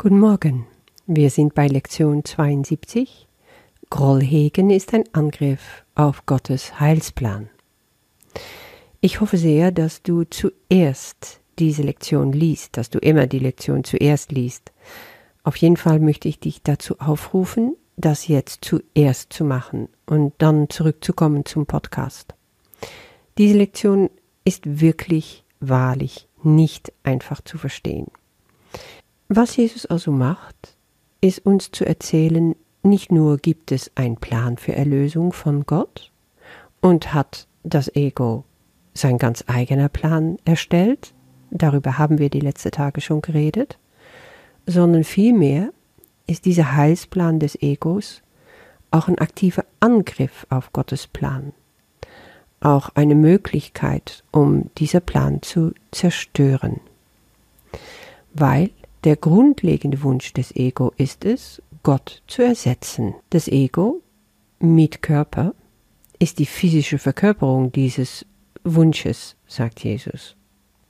Guten Morgen. Wir sind bei Lektion 72. Groll hegen ist ein Angriff auf Gottes Heilsplan. Ich hoffe sehr, dass du zuerst diese Lektion liest, dass du immer die Lektion zuerst liest. Auf jeden Fall möchte ich dich dazu aufrufen, das jetzt zuerst zu machen und dann zurückzukommen zum Podcast. Diese Lektion ist wirklich, wahrlich nicht einfach zu verstehen. Was Jesus also macht, ist uns zu erzählen, nicht nur gibt es einen Plan für Erlösung von Gott und hat das Ego sein ganz eigener Plan erstellt, darüber haben wir die letzten Tage schon geredet, sondern vielmehr ist dieser Heilsplan des Egos auch ein aktiver Angriff auf Gottes Plan, auch eine Möglichkeit, um dieser Plan zu zerstören, weil der grundlegende Wunsch des Ego ist es, Gott zu ersetzen. Das Ego mit Körper ist die physische Verkörperung dieses Wunsches, sagt Jesus.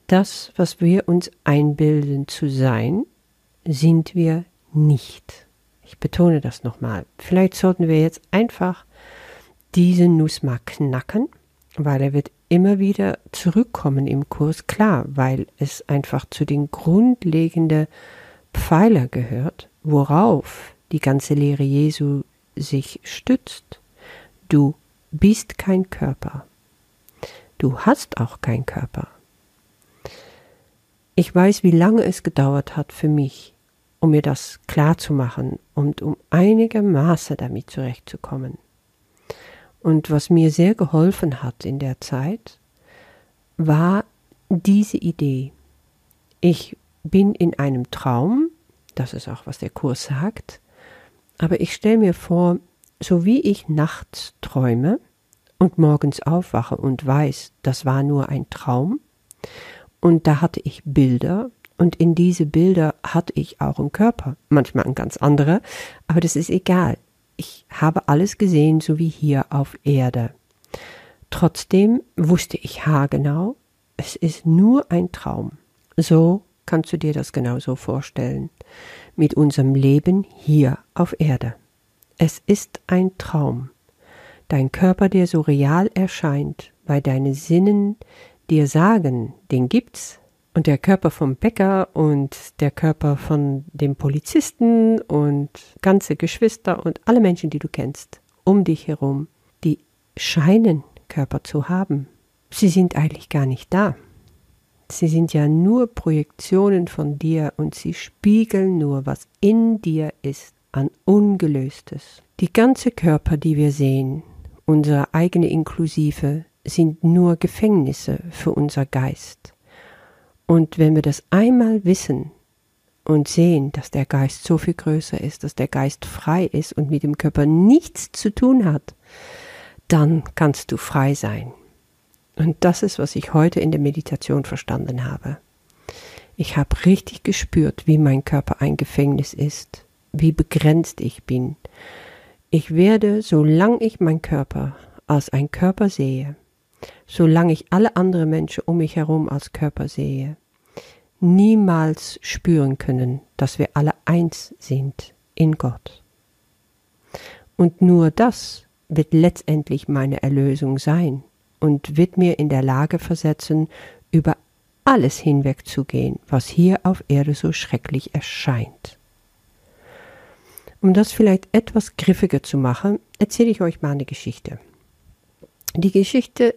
Das, was wir uns einbilden zu sein, sind wir nicht. Ich betone das nochmal. Vielleicht sollten wir jetzt einfach diese Nuss mal knacken, weil er wird immer wieder zurückkommen im Kurs, klar, weil es einfach zu den grundlegenden Pfeiler gehört, worauf die ganze Lehre Jesu sich stützt. Du bist kein Körper. Du hast auch kein Körper. Ich weiß, wie lange es gedauert hat für mich, um mir das klar zu machen und um einigermaßen damit zurechtzukommen. Und was mir sehr geholfen hat in der Zeit, war diese Idee. Ich bin in einem Traum, das ist auch, was der Kurs sagt, aber ich stelle mir vor, so wie ich nachts träume und morgens aufwache und weiß, das war nur ein Traum, und da hatte ich Bilder, und in diese Bilder hatte ich auch einen Körper, manchmal ein ganz anderer, aber das ist egal. Ich habe alles gesehen, so wie hier auf Erde. Trotzdem wusste ich haargenau, es ist nur ein Traum. So kannst du dir das genauso vorstellen. Mit unserem Leben hier auf Erde. Es ist ein Traum. Dein Körper, der so real erscheint, weil deine Sinnen dir sagen, den gibt's, und der Körper vom Bäcker und der Körper von dem Polizisten und ganze Geschwister und alle Menschen, die du kennst, um dich herum, die scheinen Körper zu haben. Sie sind eigentlich gar nicht da. Sie sind ja nur Projektionen von dir und sie spiegeln nur, was in dir ist an Ungelöstes. Die ganze Körper, die wir sehen, unsere eigene inklusive, sind nur Gefängnisse für unser Geist. Und wenn wir das einmal wissen und sehen, dass der Geist so viel größer ist, dass der Geist frei ist und mit dem Körper nichts zu tun hat, dann kannst du frei sein. Und das ist, was ich heute in der Meditation verstanden habe. Ich habe richtig gespürt, wie mein Körper ein Gefängnis ist, wie begrenzt ich bin. Ich werde, solange ich meinen Körper als ein Körper sehe, solange ich alle anderen Menschen um mich herum als Körper sehe, niemals spüren können, dass wir alle eins sind in Gott. Und nur das wird letztendlich meine Erlösung sein und wird mir in der Lage versetzen, über alles hinwegzugehen, was hier auf Erde so schrecklich erscheint. Um das vielleicht etwas griffiger zu machen, erzähle ich euch mal eine Geschichte. Die Geschichte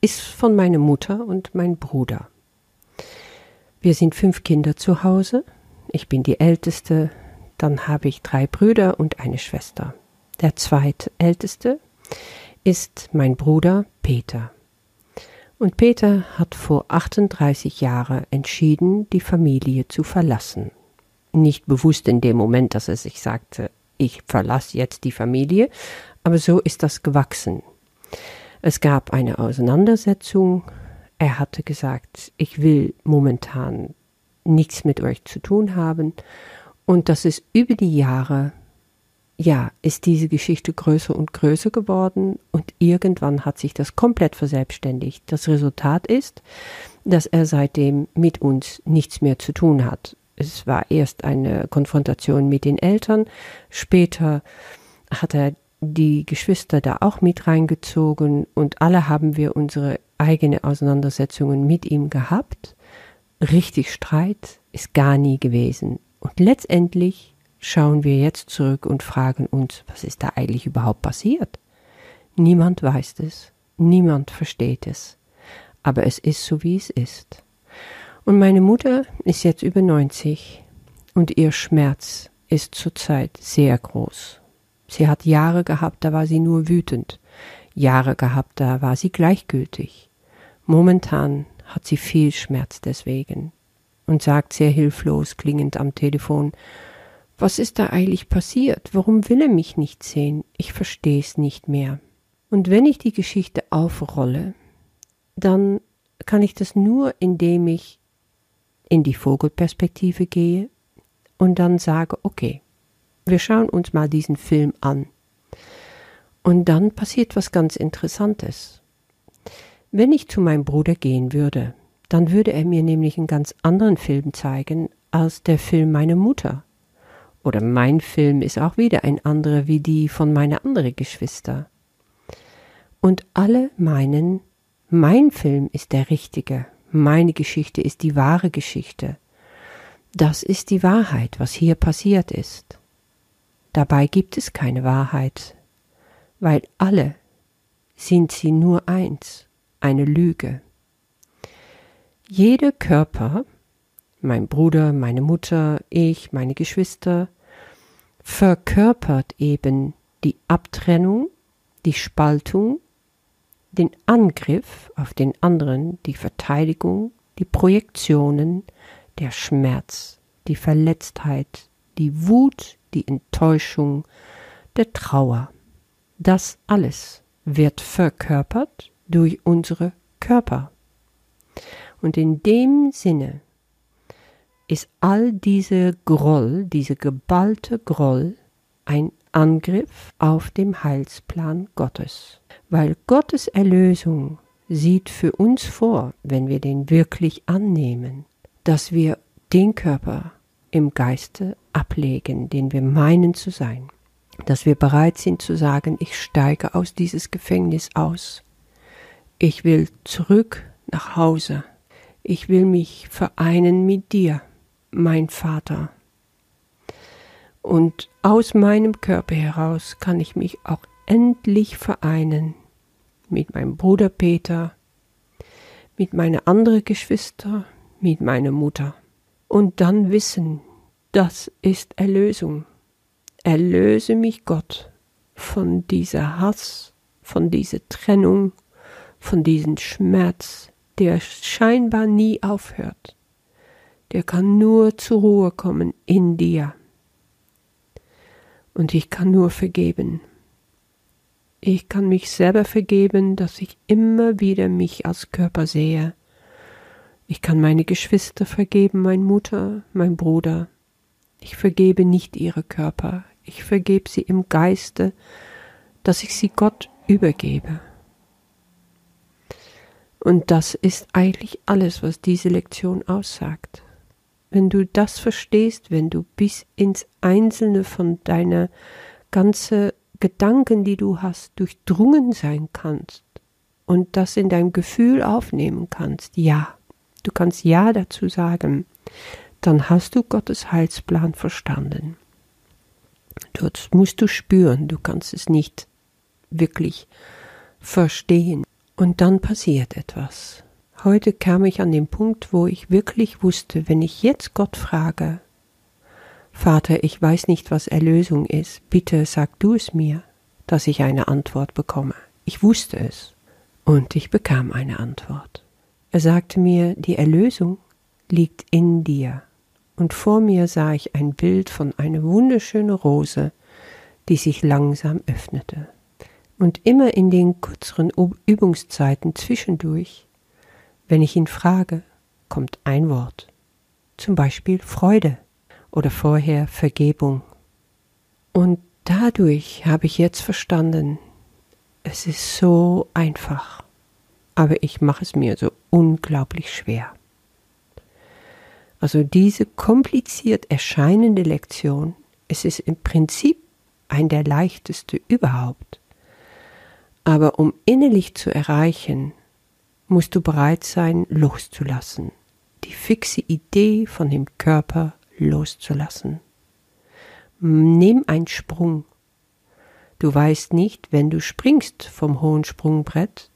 ist von meiner Mutter und meinem Bruder. Wir sind fünf Kinder zu Hause. Ich bin die älteste, dann habe ich drei Brüder und eine Schwester. Der zweitälteste ist mein Bruder Peter. Und Peter hat vor 38 Jahren entschieden, die Familie zu verlassen. Nicht bewusst in dem Moment, dass er sich sagte, ich verlasse jetzt die Familie, aber so ist das gewachsen. Es gab eine Auseinandersetzung. Er hatte gesagt, ich will momentan nichts mit euch zu tun haben. Und das ist über die Jahre, ja, ist diese Geschichte größer und größer geworden und irgendwann hat sich das komplett verselbstständigt. Das Resultat ist, dass er seitdem mit uns nichts mehr zu tun hat. es war erst eine Konfrontation mit den Eltern, später hat er die Geschwister da auch mit reingezogen und alle haben wir unsere eigene Auseinandersetzungen mit ihm gehabt. Richtig Streit ist gar nie gewesen. Und letztendlich schauen wir jetzt zurück und fragen uns, was ist da eigentlich überhaupt passiert? Niemand weiß es, niemand versteht es, aber es ist so, wie es ist. Und meine Mutter ist jetzt über 90 und ihr Schmerz ist zurzeit sehr groß. Sie hat Jahre gehabt, da war sie nur wütend, Jahre gehabt, da war sie gleichgültig. Momentan hat sie viel Schmerz deswegen und sagt sehr hilflos klingend am Telefon Was ist da eigentlich passiert? Warum will er mich nicht sehen? Ich versteh's nicht mehr. Und wenn ich die Geschichte aufrolle, dann kann ich das nur, indem ich in die Vogelperspektive gehe und dann sage, okay, wir schauen uns mal diesen Film an. Und dann passiert was ganz Interessantes. Wenn ich zu meinem Bruder gehen würde, dann würde er mir nämlich einen ganz anderen Film zeigen als der Film meiner Mutter. Oder mein Film ist auch wieder ein anderer wie die von meiner anderen Geschwister und alle meinen, mein Film ist der richtige, meine Geschichte ist die wahre Geschichte. Das ist die Wahrheit, was hier passiert ist. Dabei gibt es keine Wahrheit, weil alle sind sie nur eins, eine Lüge. Jeder Körper, mein Bruder, meine Mutter, ich, meine Geschwister, verkörpert eben die Abtrennung, die Spaltung den Angriff auf den anderen, die Verteidigung, die Projektionen, der Schmerz, die Verletztheit, die Wut, die Enttäuschung, der Trauer. Das alles wird verkörpert durch unsere Körper. Und in dem Sinne ist all diese Groll, diese geballte Groll ein Angriff auf den Heilsplan Gottes weil Gottes Erlösung sieht für uns vor, wenn wir den wirklich annehmen, dass wir den Körper im Geiste ablegen, den wir meinen zu sein, dass wir bereit sind zu sagen, ich steige aus dieses Gefängnis aus, ich will zurück nach Hause, ich will mich vereinen mit dir, mein Vater. Und aus meinem Körper heraus kann ich mich auch endlich vereinen mit meinem Bruder Peter, mit meinen anderen Geschwister, mit meiner Mutter. Und dann wissen, das ist Erlösung. Erlöse mich Gott von dieser Hass, von dieser Trennung, von diesem Schmerz, der scheinbar nie aufhört. Der kann nur zur Ruhe kommen in dir. Und ich kann nur vergeben. Ich kann mich selber vergeben, dass ich immer wieder mich als Körper sehe. Ich kann meine Geschwister vergeben, meine Mutter, mein Bruder. Ich vergebe nicht ihre Körper, ich vergebe sie im Geiste, dass ich sie Gott übergebe. Und das ist eigentlich alles, was diese Lektion aussagt. Wenn du das verstehst, wenn du bis ins Einzelne von deiner ganzen Gedanken, die du hast, durchdrungen sein kannst und das in deinem Gefühl aufnehmen kannst, ja, du kannst Ja dazu sagen, dann hast du Gottes Heilsplan verstanden. Dort musst du spüren, du kannst es nicht wirklich verstehen. Und dann passiert etwas. Heute kam ich an den Punkt, wo ich wirklich wusste, wenn ich jetzt Gott frage, Vater, ich weiß nicht, was Erlösung ist, bitte sag du es mir, dass ich eine Antwort bekomme. Ich wusste es, und ich bekam eine Antwort. Er sagte mir, die Erlösung liegt in dir, und vor mir sah ich ein Bild von einer wunderschönen Rose, die sich langsam öffnete. Und immer in den kürzeren Übungszeiten zwischendurch, wenn ich ihn frage, kommt ein Wort, zum Beispiel Freude oder vorher Vergebung. Und dadurch habe ich jetzt verstanden, es ist so einfach, aber ich mache es mir so unglaublich schwer. Also diese kompliziert erscheinende Lektion, es ist im Prinzip ein der leichteste überhaupt. Aber um innerlich zu erreichen, musst du bereit sein, loszulassen, die fixe Idee von dem Körper loszulassen. Nimm einen Sprung. Du weißt nicht, wenn du springst vom hohen Sprungbrett.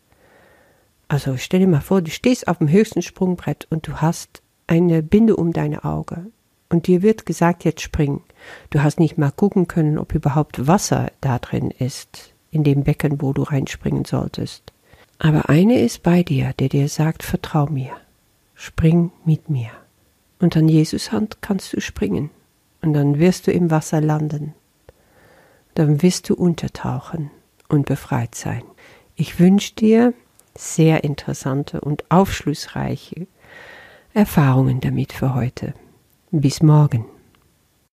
Also stell dir mal vor, du stehst auf dem höchsten Sprungbrett und du hast eine Binde um deine Auge. Und dir wird gesagt, jetzt spring. Du hast nicht mal gucken können, ob überhaupt Wasser da drin ist, in dem Becken, wo du reinspringen solltest. Aber eine ist bei dir, der dir sagt, vertrau mir, spring mit mir. Und an Jesus Hand kannst du springen. Und dann wirst du im Wasser landen. Dann wirst du untertauchen und befreit sein. Ich wünsche dir sehr interessante und aufschlussreiche Erfahrungen damit für heute. Bis morgen.